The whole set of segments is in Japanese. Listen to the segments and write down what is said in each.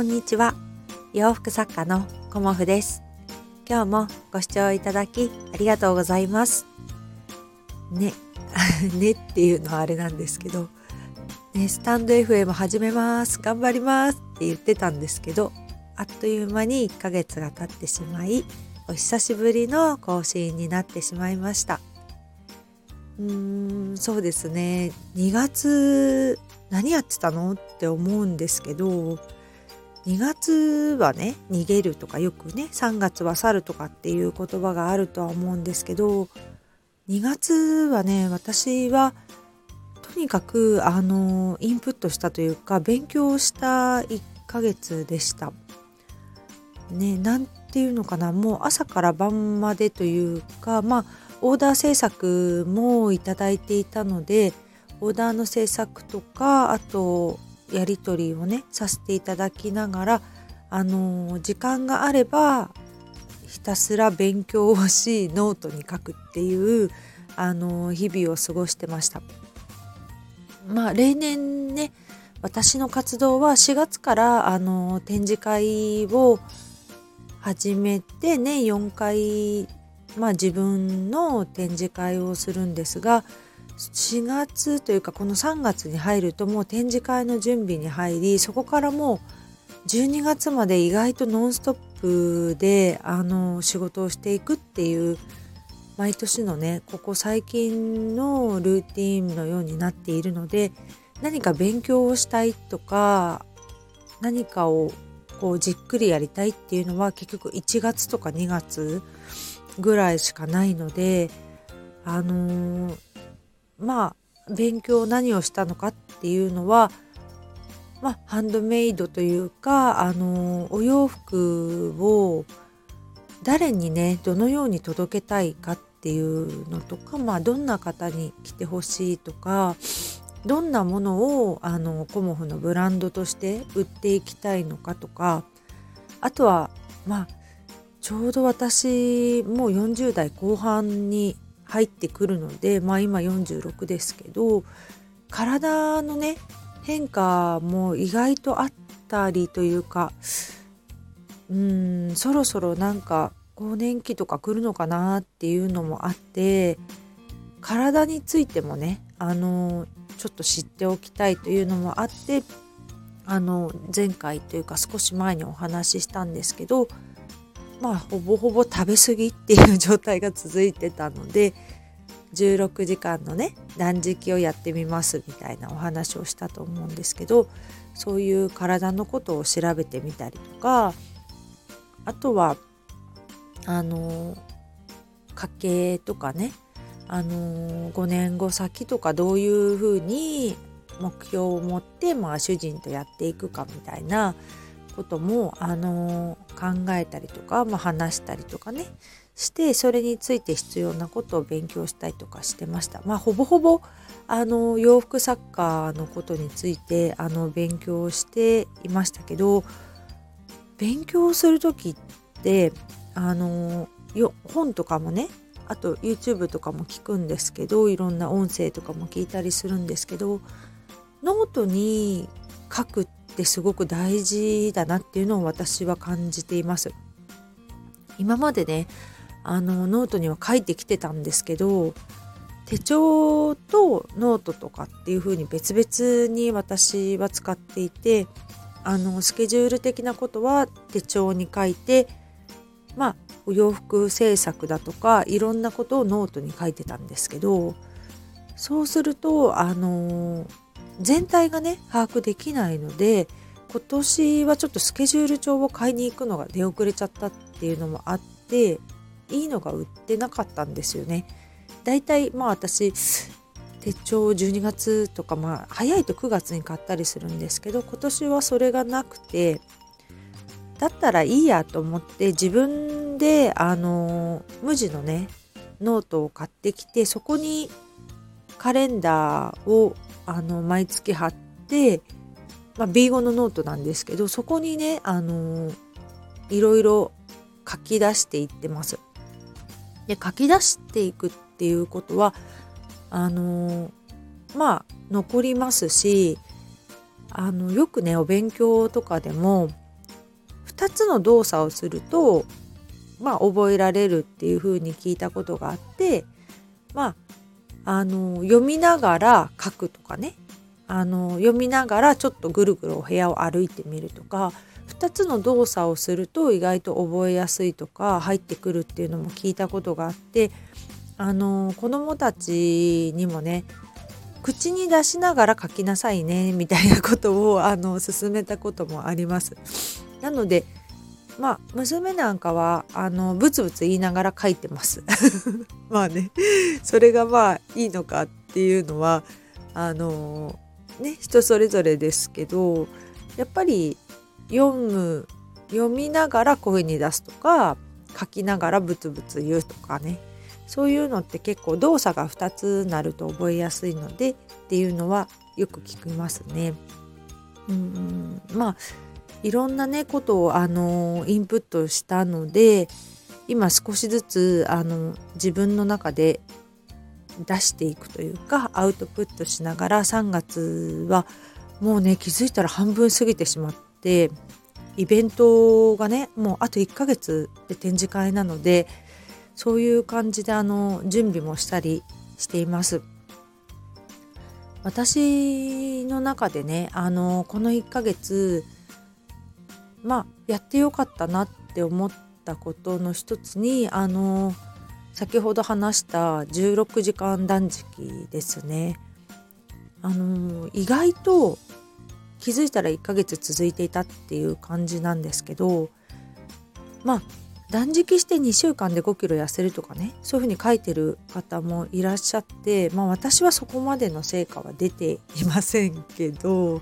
こんにちは。洋服作家のコモフです。今日もご視聴いただきありがとうございます。ね ねっていうのはあれなんですけどね、スタンド FM 始めます頑張りますって言ってたんですけどあっという間に1ヶ月が経ってしまいお久しぶりの更新になってしまいました。うーんそうですね。2月何やってたのって思うんですけど2月はね逃げるとかよくね3月は去るとかっていう言葉があるとは思うんですけど2月はね私はとにかくあのインプットしたというか勉強した1ヶ月でした。ね、なんていうのかなもう朝から晩までというかまあオーダー制作もいただいていたのでオーダーの制作とかあとやり取りをねさせていただきながらあの時間があればひたすら勉強をしノートに書くっていうあの日々を過ごしてました。まあ例年ね私の活動は4月からあの展示会を始めてね4回まあ自分の展示会をするんですが4月というかこの3月に入るともう展示会の準備に入りそこからもう12月まで意外とノンストップであの仕事をしていくっていう毎年のねここ最近のルーティンのようになっているので何か勉強をしたいとか何かをこうじっくりやりたいっていうのは結局1月とか2月ぐらいしかないのであのー、まあ勉強何をしたのかっていうのはまあハンドメイドというかあの、お洋服を誰にねどのように届けたいかっていうのとかまあどんな方に着てほしいとかどんなものをあのコモフのブランドとして売っていきたいのかとかあとはまあちょうど私もう40代後半に入ってくるのでまあ今46ですけど体のね変化も意外とあったりというかうんそろそろなんか更年期とか来るのかなっていうのもあって体についてもねあのちょっと知っておきたいというのもあってあの前回というか少し前にお話ししたんですけどまあほぼほぼ食べ過ぎっていう状態が続いてたので16時間のね断食をやってみますみたいなお話をしたと思うんですけどそういう体のことを調べてみたりとかあとはあの家計とかねあの5年後先とかどういうふうに目標を持って、まあ、主人とやっていくかみたいなことも、あの考えたりとか、まあ、話したりとかねしてそれについて必要なことを勉強したりとかしてました。まあ、ほぼほぼあの洋服作家のことについてあの勉強していましたけど勉強する時ってあのよ本とかもねあと YouTube とかも聞くんですけどいろんな音声とかも聞いたりするんですけどノートに書くっってすごく大事だなっていうのを私は感じています。今までねあのノートには書いてきてたんですけど手帳とノートとかっていう風に別々に私は使っていてあのスケジュール的なことは手帳に書いてまあお洋服制作だとかいろんなことをノートに書いてたんですけどそうするとあの全体がね把握できないので今年はちょっとスケジュール帳を買いに行くのが出遅れちゃったっていうのもあっていいのが売ってなかったんですよね。だいたいまあ私手帳を12月とかまあ早いと9月に買ったりするんですけど今年はそれがなくてだったらいいやと思って自分であの無地のねノートを買ってきてそこにカレンダーをあの毎月貼って、まあ、B5 のノートなんですけどそこにねあのいろいろ書き出していってます。で書き出していくっていうことはあのまあ残りますしあのよくねお勉強とかでも2つの動作をするとまあ覚えられるっていうふうに聞いたことがあってまああの読みながら書くとかねあの読みながらちょっとぐるぐるお部屋を歩いてみるとか2つの動作をすると意外と覚えやすいとか入ってくるっていうのも聞いたことがあってあの子どもたちにもね口に出しながら書きなさいねみたいなことをあの勧めたこともあります。なのでまあ娘なんかはあのブツブツ言いながら書いてます。まあねそれがまあいいのかっていうのはあのね人それぞれですけどやっぱり読む読みながら声に出すとか書きながらブツブツ言うとかねそういうのって結構動作が2つなると覚えやすいのでっていうのはよく聞きますね。うんまあいろんなねことをあのインプットしたので今少しずつあの自分の中で出していくというかアウトプットしながら3月はもうね気づいたら半分過ぎてしまってイベントがねもうあと1ヶ月で展示会なのでそういう感じであの準備もしたりしています。私の中でねあのこの1ヶ月まあやってよかったなって思ったことの一つにあの先ほど話した16時間断食ですね。あの意外と気づいたら1ヶ月続いていたっていう感じなんですけどまあ断食して2週間で5キロ痩せるとかねそういうふうに書いてる方もいらっしゃってまあ私はそこまでの成果は出ていませんけど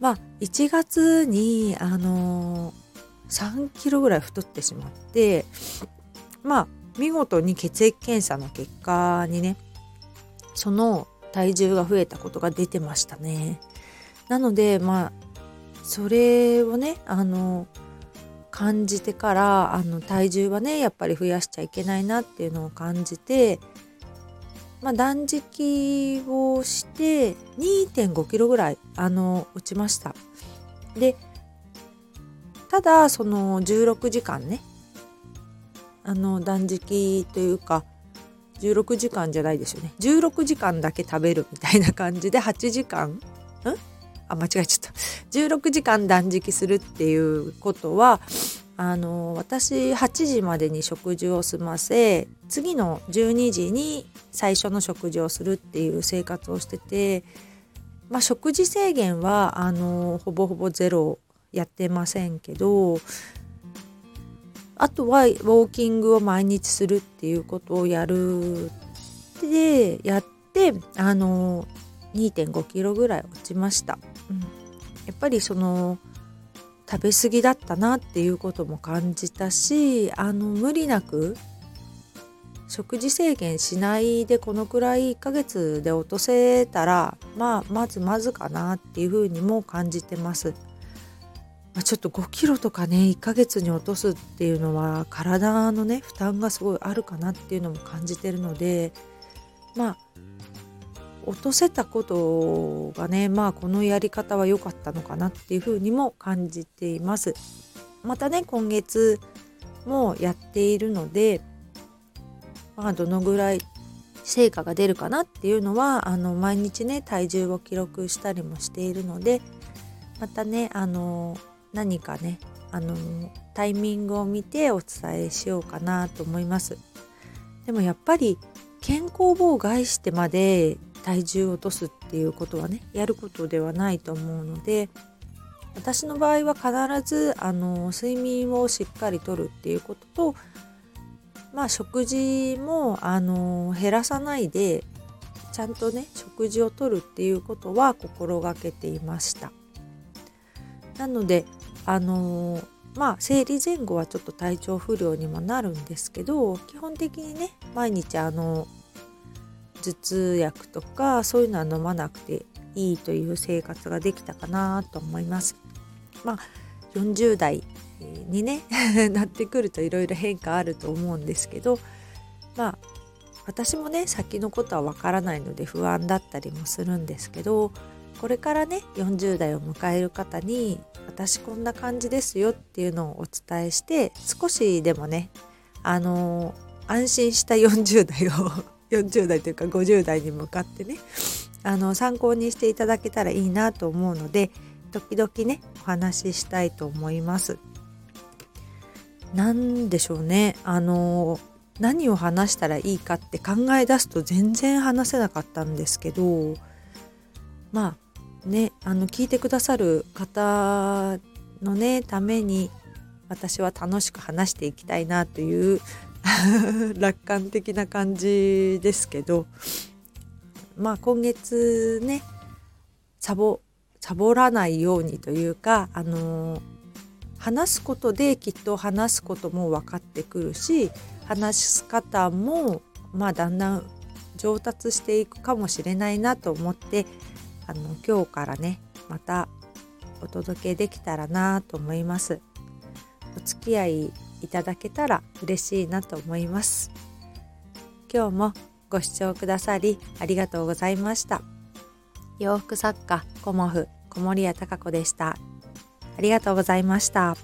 まあ1月にあの3キロぐらい太ってしまってまあ見事に血液検査の結果にねその体重が増えたことが出てましたね。なのでまあそれをねあの感じてからあの体重はねやっぱり増やしちゃいけないなっていうのを感じて、まあ、断食をして2.5キロぐらいあの落ちました。でただその16時間ねあの断食というか16時間じゃないですよね。16時間だけ食べるみたいな感じで8時間ん？あ間違えちゃった。16時間断食するっていうことはあの私8時までに食事を済ませ次の12時に最初の食事をするっていう生活をしてて、まあ、食事制限はあのほぼほぼゼロやってませんけどあとはウォーキングを毎日するっていうことをやるでやってあの2.5キロぐらい落ちました、うん、やっぱりその食べ過ぎだったなっていうことも感じたしあの無理なく食事制限しないでこのくらい1ヶ月で落とせたらまあまずまずかなっていうふうにも感じてます。まあ、ちょっと5キロとかね1ヶ月に落とすっていうのは体のね負担がすごいあるかなっていうのも感じてるのでまあ落とせたことがねまあこのやり方は良かったのかなっていうふうにも感じています。またね今月もやっているのでまあどのぐらい成果が出るかなっていうのはあの毎日ね体重を記録したりもしているのでまたねあの何かねあのタイミングを見てお伝えしようかなと思いますでもやっぱり健康を害してまで体重を落とすっていうことはねやることではないと思うので私の場合は必ずあの睡眠をしっかりとるっていうこととまあ食事もあの減らさないでちゃんとね食事をとるっていうことは心がけていました。なのであの、まあ生理前後はちょっと体調不良にもなるんですけど基本的にね毎日あの頭痛薬とかそういうのは飲まなくていいという生活ができたかなと思います。まあ40代にね なってくるといろいろ変化あると思うんですけどまあ私もね先のことはわからないので不安だったりもするんですけどこれからね40代を迎える方に私こんな感じですよっていうのをお伝えして少しでもねあの安心した40代を40代というか50代に向かってねあの参考にしていただけたらいいなと思うので時々ねお話ししたいと思います。何でしょうねあの何を話したらいいかって考え出すと全然話せなかったんですけどまあねあの聞いてくださる方のねために私は楽しく話していきたいなという 楽観的な感じですけどまあ今月ねサボサボらないようにというかあの話すことできっと話すことも分かってくるし話す方もまあだんだん上達していくかもしれないなと思ってあの今日からねまたお届けできたらなと思います。お付き合いいただけたら嬉しいなと思います。今日もご視聴くださりありがとうございました。洋服作家コモフ小森屋隆子でした。ありがとうございました。